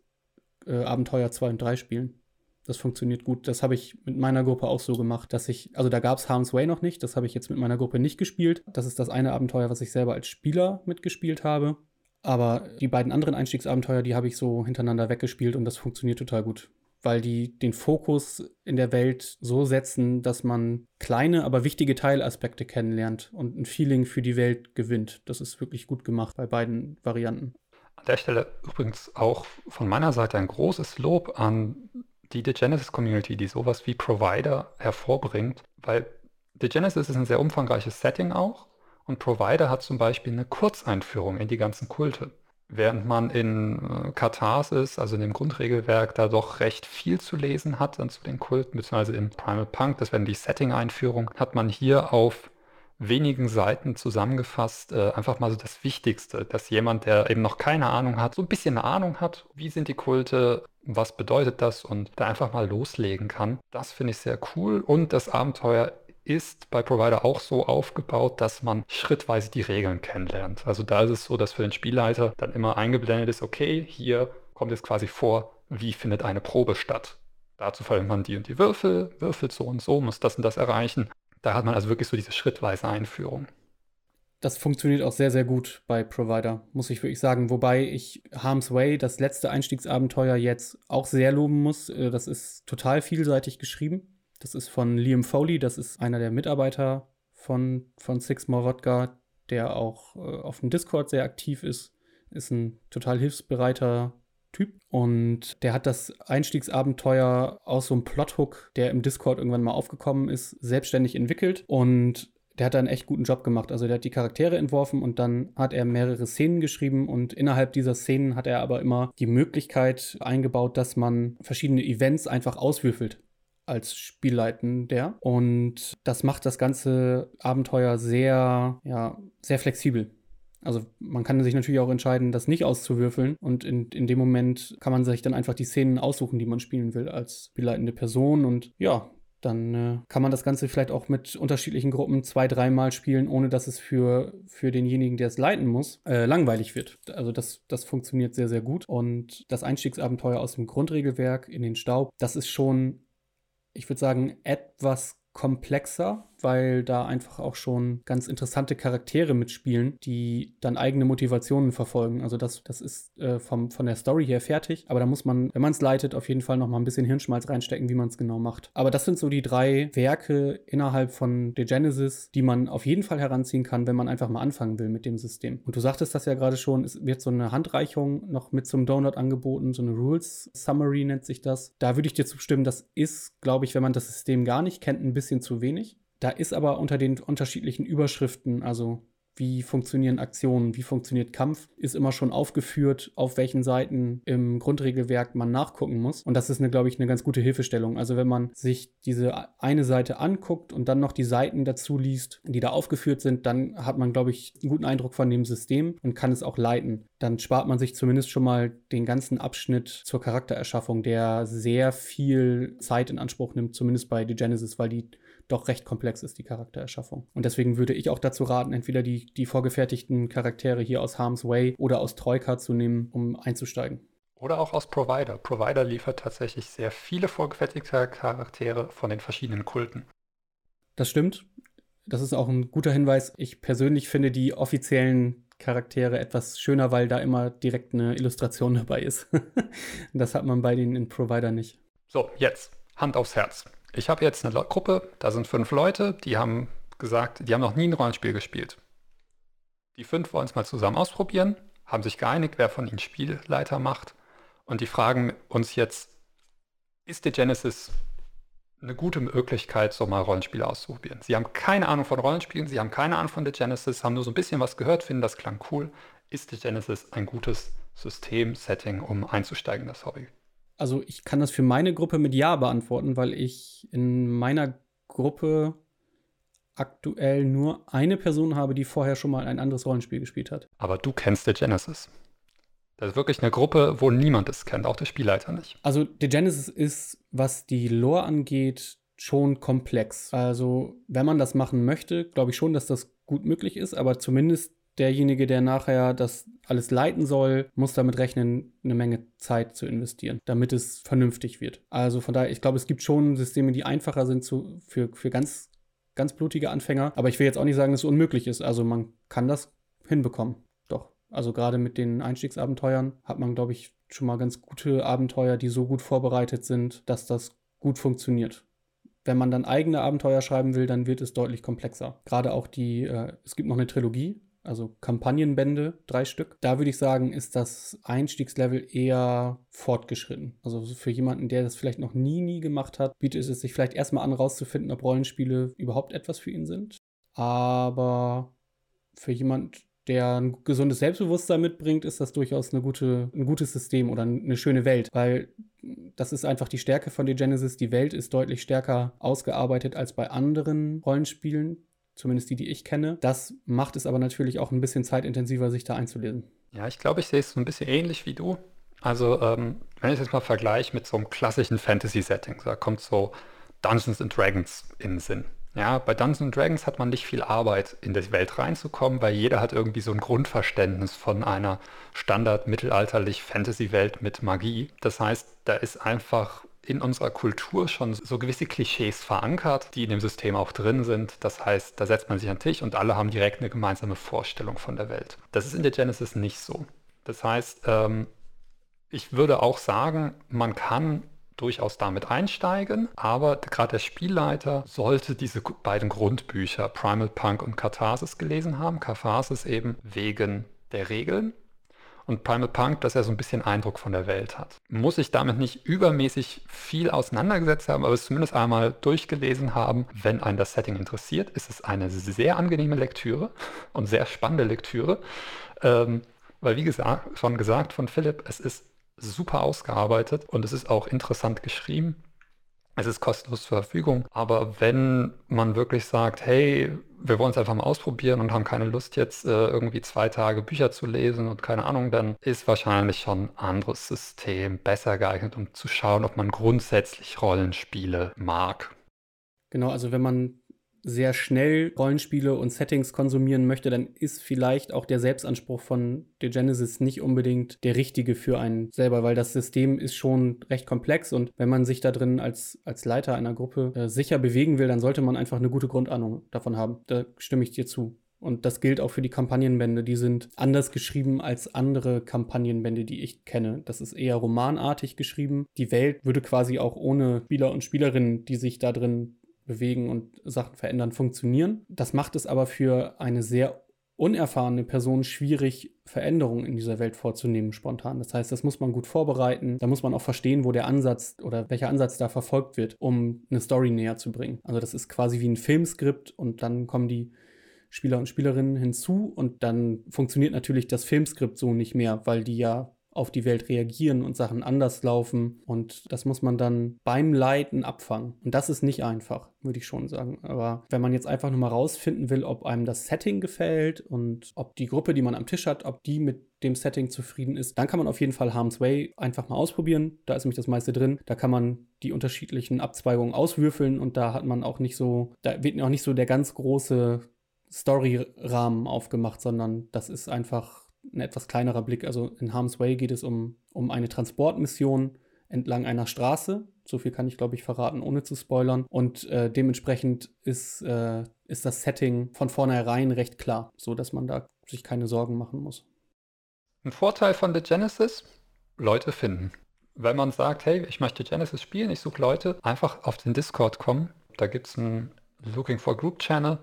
äh, Abenteuer 2 und 3 spielen. Das funktioniert gut. Das habe ich mit meiner Gruppe auch so gemacht, dass ich, also da gab es Harm's Way noch nicht, das habe ich jetzt mit meiner Gruppe nicht gespielt. Das ist das eine Abenteuer, was ich selber als Spieler mitgespielt habe. Aber die beiden anderen Einstiegsabenteuer, die habe ich so hintereinander weggespielt und das funktioniert total gut. Weil die den Fokus in der Welt so setzen, dass man kleine, aber wichtige Teilaspekte kennenlernt und ein Feeling für die Welt gewinnt. Das ist wirklich gut gemacht bei beiden Varianten. An der Stelle übrigens auch von meiner Seite ein großes Lob an die The Genesis Community, die sowas wie Provider hervorbringt, weil The Genesis ist ein sehr umfangreiches Setting auch und Provider hat zum Beispiel eine Kurzeinführung in die ganzen Kulte. Während man in äh, Katharsis, also in dem Grundregelwerk, da doch recht viel zu lesen hat dann zu den Kulten, beziehungsweise in Primal Punk, das wäre die Setting-Einführung, hat man hier auf wenigen Seiten zusammengefasst äh, einfach mal so das Wichtigste, dass jemand, der eben noch keine Ahnung hat, so ein bisschen eine Ahnung hat, wie sind die Kulte, was bedeutet das und da einfach mal loslegen kann. Das finde ich sehr cool und das Abenteuer ist bei Provider auch so aufgebaut, dass man schrittweise die Regeln kennenlernt. Also da ist es so, dass für den Spielleiter dann immer eingeblendet ist, okay, hier kommt es quasi vor, wie findet eine Probe statt. Dazu verwendet man die und die Würfel, würfelt so und so, muss das und das erreichen. Da hat man also wirklich so diese schrittweise Einführung. Das funktioniert auch sehr, sehr gut bei Provider, muss ich wirklich sagen. Wobei ich Harm's Way, das letzte Einstiegsabenteuer, jetzt auch sehr loben muss. Äh, das ist total vielseitig geschrieben. Das ist von Liam Foley, das ist einer der Mitarbeiter von, von Six More Wodka, der auch äh, auf dem Discord sehr aktiv ist. Ist ein total hilfsbereiter Typ. Und der hat das Einstiegsabenteuer aus so einem Plothook, der im Discord irgendwann mal aufgekommen ist, selbstständig entwickelt. Und der hat da einen echt guten Job gemacht. Also der hat die Charaktere entworfen und dann hat er mehrere Szenen geschrieben und innerhalb dieser Szenen hat er aber immer die Möglichkeit eingebaut, dass man verschiedene Events einfach auswürfelt als Spielleitender. Und das macht das ganze Abenteuer sehr, ja, sehr flexibel. Also man kann sich natürlich auch entscheiden, das nicht auszuwürfeln. Und in, in dem Moment kann man sich dann einfach die Szenen aussuchen, die man spielen will als spielleitende Person. Und ja, dann äh, kann man das Ganze vielleicht auch mit unterschiedlichen Gruppen zwei, dreimal spielen, ohne dass es für, für denjenigen, der es leiten muss, äh, langweilig wird. Also das, das funktioniert sehr, sehr gut. Und das Einstiegsabenteuer aus dem Grundregelwerk in den Staub, das ist schon ich würde sagen, etwas komplexer, weil da einfach auch schon ganz interessante Charaktere mitspielen, die dann eigene Motivationen verfolgen. Also das, das ist äh, vom, von der Story her fertig, aber da muss man, wenn man es leitet, auf jeden Fall noch mal ein bisschen Hirnschmalz reinstecken, wie man es genau macht. Aber das sind so die drei Werke innerhalb von The Genesis, die man auf jeden Fall heranziehen kann, wenn man einfach mal anfangen will mit dem System. Und du sagtest das ja gerade schon, es wird so eine Handreichung noch mit zum Download angeboten, so eine Rules Summary nennt sich das. Da würde ich dir zustimmen, das ist, glaube ich, wenn man das System gar nicht kennt, ein bisschen bisschen zu wenig. Da ist aber unter den unterschiedlichen Überschriften, also wie funktionieren Aktionen, wie funktioniert Kampf, ist immer schon aufgeführt, auf welchen Seiten im Grundregelwerk man nachgucken muss. Und das ist, eine, glaube ich, eine ganz gute Hilfestellung. Also wenn man sich diese eine Seite anguckt und dann noch die Seiten dazu liest, die da aufgeführt sind, dann hat man, glaube ich, einen guten Eindruck von dem System und kann es auch leiten. Dann spart man sich zumindest schon mal den ganzen Abschnitt zur Charaktererschaffung, der sehr viel Zeit in Anspruch nimmt, zumindest bei The Genesis, weil die doch recht komplex ist, die Charaktererschaffung. Und deswegen würde ich auch dazu raten, entweder die, die vorgefertigten Charaktere hier aus Harm's Way oder aus Troika zu nehmen, um einzusteigen. Oder auch aus Provider. Provider liefert tatsächlich sehr viele vorgefertigte Charaktere von den verschiedenen Kulten. Das stimmt. Das ist auch ein guter Hinweis. Ich persönlich finde die offiziellen Charaktere etwas schöner, weil da immer direkt eine Illustration dabei ist. das hat man bei denen in Provider nicht. So, jetzt Hand aufs Herz. Ich habe jetzt eine Gruppe, da sind fünf Leute, die haben gesagt, die haben noch nie ein Rollenspiel gespielt. Die fünf wollen es mal zusammen ausprobieren. haben sich geeinigt, wer von ihnen Spielleiter macht. Und die fragen uns jetzt, ist die Genesis eine gute Möglichkeit, so mal Rollenspiele auszuprobieren? Sie haben keine Ahnung von Rollenspielen, sie haben keine Ahnung von der Genesis, haben nur so ein bisschen was gehört, finden das klang cool. Ist die Genesis ein gutes System, Setting, um einzusteigen in das Hobby? Also ich kann das für meine Gruppe mit Ja beantworten, weil ich in meiner Gruppe aktuell nur eine Person habe, die vorher schon mal ein anderes Rollenspiel gespielt hat. Aber du kennst The Genesis. Das ist wirklich eine Gruppe, wo niemand es kennt, auch der Spielleiter nicht. Also The Genesis ist, was die Lore angeht, schon komplex. Also wenn man das machen möchte, glaube ich schon, dass das gut möglich ist, aber zumindest derjenige, der nachher das alles leiten soll, muss damit rechnen, eine Menge Zeit zu investieren, damit es vernünftig wird. Also von daher, ich glaube, es gibt schon Systeme, die einfacher sind zu, für, für ganz ganz blutige Anfänger. Aber ich will jetzt auch nicht sagen, dass es unmöglich ist. Also man kann das hinbekommen. Doch. Also gerade mit den Einstiegsabenteuern hat man, glaube ich, schon mal ganz gute Abenteuer, die so gut vorbereitet sind, dass das gut funktioniert. Wenn man dann eigene Abenteuer schreiben will, dann wird es deutlich komplexer. Gerade auch die, äh, es gibt noch eine Trilogie, also Kampagnenbände, drei Stück. Da würde ich sagen, ist das Einstiegslevel eher fortgeschritten. Also für jemanden, der das vielleicht noch nie, nie gemacht hat, bietet es sich vielleicht erstmal an, rauszufinden, ob Rollenspiele überhaupt etwas für ihn sind. Aber für jemanden, der ein gesundes Selbstbewusstsein mitbringt, ist das durchaus eine gute, ein gutes System oder eine schöne Welt, weil das ist einfach die Stärke von The Genesis. Die Welt ist deutlich stärker ausgearbeitet als bei anderen Rollenspielen zumindest die, die ich kenne. Das macht es aber natürlich auch ein bisschen zeitintensiver, sich da einzulesen. Ja, ich glaube, ich sehe es so ein bisschen ähnlich wie du. Also, ähm, wenn ich es jetzt mal vergleiche mit so einem klassischen Fantasy-Setting, da kommt so Dungeons and Dragons in den Sinn. Ja, bei Dungeons Dragons hat man nicht viel Arbeit, in die Welt reinzukommen, weil jeder hat irgendwie so ein Grundverständnis von einer standard-mittelalterlich Fantasy-Welt mit Magie. Das heißt, da ist einfach in unserer Kultur schon so gewisse Klischees verankert, die in dem System auch drin sind. Das heißt, da setzt man sich an den Tisch und alle haben direkt eine gemeinsame Vorstellung von der Welt. Das ist in der Genesis nicht so. Das heißt, ähm, ich würde auch sagen, man kann durchaus damit einsteigen, aber gerade der Spielleiter sollte diese beiden Grundbücher Primal Punk und Katharsis gelesen haben. Katharsis eben wegen der Regeln und Primal Punk, dass er so ein bisschen Eindruck von der Welt hat. Muss ich damit nicht übermäßig viel auseinandergesetzt haben, aber es zumindest einmal durchgelesen haben. Wenn einen das Setting interessiert, ist es eine sehr angenehme Lektüre und sehr spannende Lektüre. Ähm, weil wie gesagt, schon gesagt von Philipp, es ist super ausgearbeitet und es ist auch interessant geschrieben. Es ist kostenlos zur Verfügung. Aber wenn man wirklich sagt, hey, wir wollen es einfach mal ausprobieren und haben keine Lust jetzt äh, irgendwie zwei Tage Bücher zu lesen und keine Ahnung, dann ist wahrscheinlich schon ein anderes System besser geeignet, um zu schauen, ob man grundsätzlich Rollenspiele mag. Genau, also wenn man sehr schnell Rollenspiele und Settings konsumieren möchte, dann ist vielleicht auch der Selbstanspruch von The Genesis nicht unbedingt der richtige für einen selber, weil das System ist schon recht komplex und wenn man sich da drin als, als Leiter einer Gruppe äh, sicher bewegen will, dann sollte man einfach eine gute Grundahnung davon haben. Da stimme ich dir zu. Und das gilt auch für die Kampagnenbände. Die sind anders geschrieben als andere Kampagnenbände, die ich kenne. Das ist eher romanartig geschrieben. Die Welt würde quasi auch ohne Spieler und Spielerinnen, die sich da drin bewegen und Sachen verändern, funktionieren. Das macht es aber für eine sehr unerfahrene Person schwierig, Veränderungen in dieser Welt vorzunehmen spontan. Das heißt, das muss man gut vorbereiten. Da muss man auch verstehen, wo der Ansatz oder welcher Ansatz da verfolgt wird, um eine Story näher zu bringen. Also das ist quasi wie ein Filmskript und dann kommen die Spieler und Spielerinnen hinzu und dann funktioniert natürlich das Filmskript so nicht mehr, weil die ja auf die Welt reagieren und Sachen anders laufen. Und das muss man dann beim Leiten abfangen. Und das ist nicht einfach, würde ich schon sagen. Aber wenn man jetzt einfach nur mal rausfinden will, ob einem das Setting gefällt und ob die Gruppe, die man am Tisch hat, ob die mit dem Setting zufrieden ist, dann kann man auf jeden Fall Harm's Way einfach mal ausprobieren. Da ist nämlich das meiste drin. Da kann man die unterschiedlichen Abzweigungen auswürfeln und da hat man auch nicht so, da wird auch nicht so der ganz große Story-Rahmen aufgemacht, sondern das ist einfach ein etwas kleinerer Blick. Also in Harm's Way geht es um, um eine Transportmission entlang einer Straße. So viel kann ich, glaube ich, verraten, ohne zu spoilern. Und äh, dementsprechend ist, äh, ist das Setting von vornherein recht klar, so dass man da sich keine Sorgen machen muss. Ein Vorteil von The Genesis, Leute finden. Wenn man sagt, hey, ich möchte Genesis spielen, ich suche Leute, einfach auf den Discord kommen. Da gibt es einen Looking for Group Channel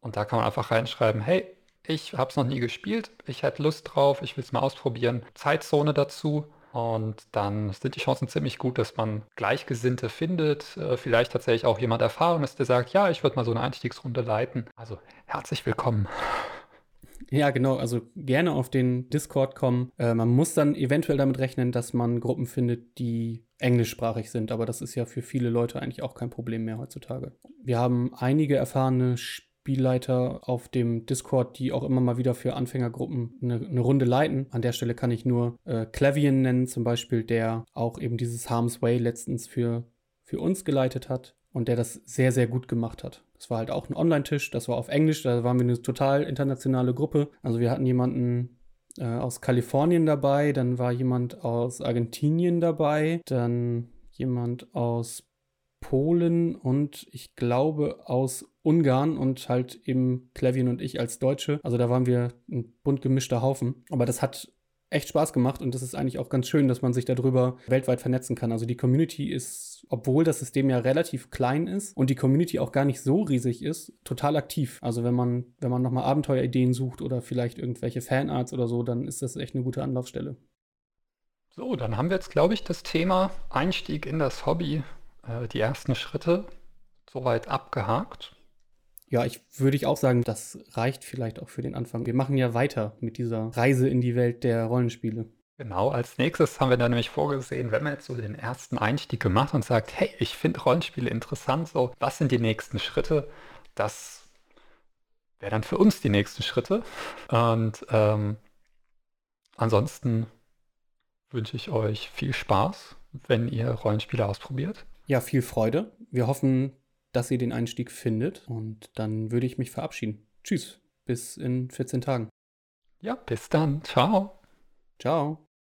und da kann man einfach reinschreiben, hey, ich habe es noch nie gespielt, ich hätte Lust drauf, ich will es mal ausprobieren, Zeitzone dazu. Und dann sind die Chancen ziemlich gut, dass man Gleichgesinnte findet. Äh, vielleicht tatsächlich auch jemand Erfahrenes, der sagt, ja, ich würde mal so eine Einstiegsrunde leiten. Also herzlich willkommen. Ja, genau. Also gerne auf den Discord kommen. Äh, man muss dann eventuell damit rechnen, dass man Gruppen findet, die englischsprachig sind. Aber das ist ja für viele Leute eigentlich auch kein Problem mehr heutzutage. Wir haben einige erfahrene Spielleiter auf dem Discord, die auch immer mal wieder für Anfängergruppen eine, eine Runde leiten. An der Stelle kann ich nur äh, Clavian nennen, zum Beispiel, der auch eben dieses Harm's Way letztens für, für uns geleitet hat und der das sehr, sehr gut gemacht hat. Das war halt auch ein Online-Tisch, das war auf Englisch, da waren wir eine total internationale Gruppe. Also wir hatten jemanden äh, aus Kalifornien dabei, dann war jemand aus Argentinien dabei, dann jemand aus Polen und ich glaube aus Ungarn und halt eben Klevin und ich als Deutsche. Also da waren wir ein bunt gemischter Haufen. Aber das hat echt Spaß gemacht und das ist eigentlich auch ganz schön, dass man sich darüber weltweit vernetzen kann. Also die Community ist, obwohl das System ja relativ klein ist und die Community auch gar nicht so riesig ist, total aktiv. Also wenn man, wenn man nochmal Abenteuerideen sucht oder vielleicht irgendwelche Fanarts oder so, dann ist das echt eine gute Anlaufstelle. So, dann haben wir jetzt, glaube ich, das Thema Einstieg in das Hobby, äh, die ersten Schritte soweit abgehakt. Ja, ich würde ich auch sagen, das reicht vielleicht auch für den Anfang. Wir machen ja weiter mit dieser Reise in die Welt der Rollenspiele. Genau, als nächstes haben wir dann nämlich vorgesehen, wenn man jetzt so den ersten Einstieg gemacht und sagt, hey, ich finde Rollenspiele interessant, so, was sind die nächsten Schritte? Das wäre dann für uns die nächsten Schritte. Und ähm, ansonsten wünsche ich euch viel Spaß, wenn ihr Rollenspiele ausprobiert. Ja, viel Freude. Wir hoffen, dass ihr den Einstieg findet. Und dann würde ich mich verabschieden. Tschüss, bis in 14 Tagen. Ja, bis dann. Ciao. Ciao.